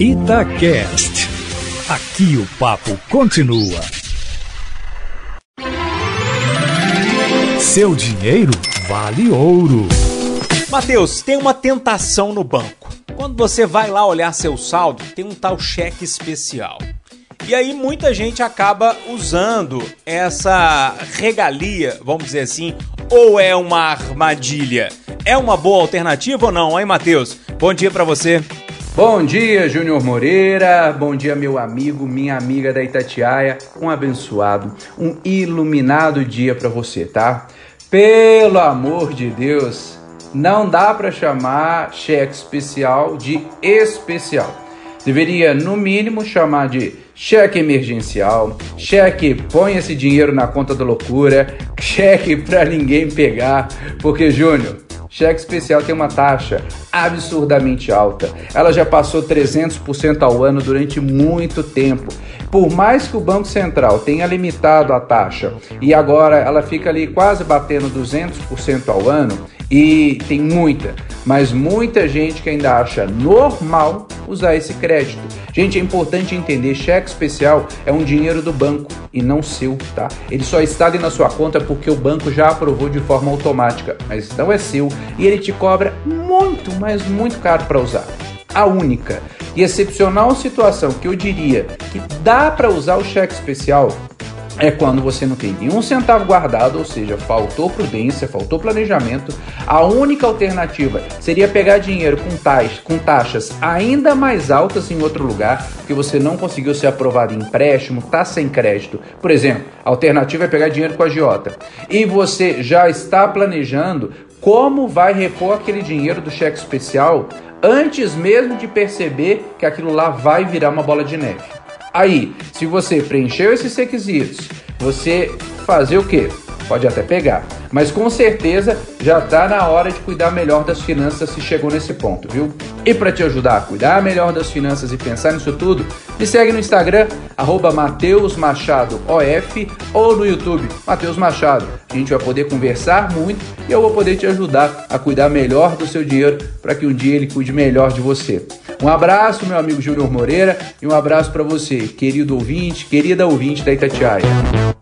Itacast. Aqui o papo continua. Seu dinheiro vale ouro. Mateus, tem uma tentação no banco. Quando você vai lá olhar seu saldo, tem um tal cheque especial. E aí muita gente acaba usando essa regalia, vamos dizer assim, ou é uma armadilha? É uma boa alternativa ou não, hein, Matheus? Bom dia para você. Bom dia, Júnior Moreira. Bom dia, meu amigo, minha amiga da Itatiaia. Um abençoado, um iluminado dia para você, tá? Pelo amor de Deus, não dá para chamar cheque especial de especial. Deveria, no mínimo, chamar de cheque emergencial, cheque põe esse dinheiro na conta da loucura, cheque para ninguém pegar, porque, Júnior, Cheque especial tem uma taxa absurdamente alta. Ela já passou 300% ao ano durante muito tempo. Por mais que o Banco Central tenha limitado a taxa e agora ela fica ali quase batendo 200% ao ano, e tem muita, mas muita gente que ainda acha normal usar esse crédito. Gente, é importante entender, cheque especial é um dinheiro do banco e não seu, tá? Ele só está ali na sua conta porque o banco já aprovou de forma automática, mas não é seu e ele te cobra muito, mas muito caro para usar. A única e excepcional situação que eu diria que dá para usar o cheque especial é quando você não tem nenhum centavo guardado, ou seja, faltou prudência, faltou planejamento. A única alternativa seria pegar dinheiro com, tais, com taxas ainda mais altas em outro lugar, que você não conseguiu ser aprovado em empréstimo, está sem crédito. Por exemplo, a alternativa é pegar dinheiro com a Giota. E você já está planejando como vai repor aquele dinheiro do cheque especial antes mesmo de perceber que aquilo lá vai virar uma bola de neve. Aí, se você preencheu esses requisitos, você fazer o quê? Pode até pegar, mas com certeza já está na hora de cuidar melhor das finanças se chegou nesse ponto, viu? E para te ajudar a cuidar melhor das finanças e pensar nisso tudo, me segue no Instagram, arroba Mateus Machado OF ou no YouTube, Mateus Machado. A gente vai poder conversar muito e eu vou poder te ajudar a cuidar melhor do seu dinheiro para que um dia ele cuide melhor de você. Um abraço, meu amigo Júnior Moreira, e um abraço para você, querido ouvinte, querida ouvinte da Itatiaia.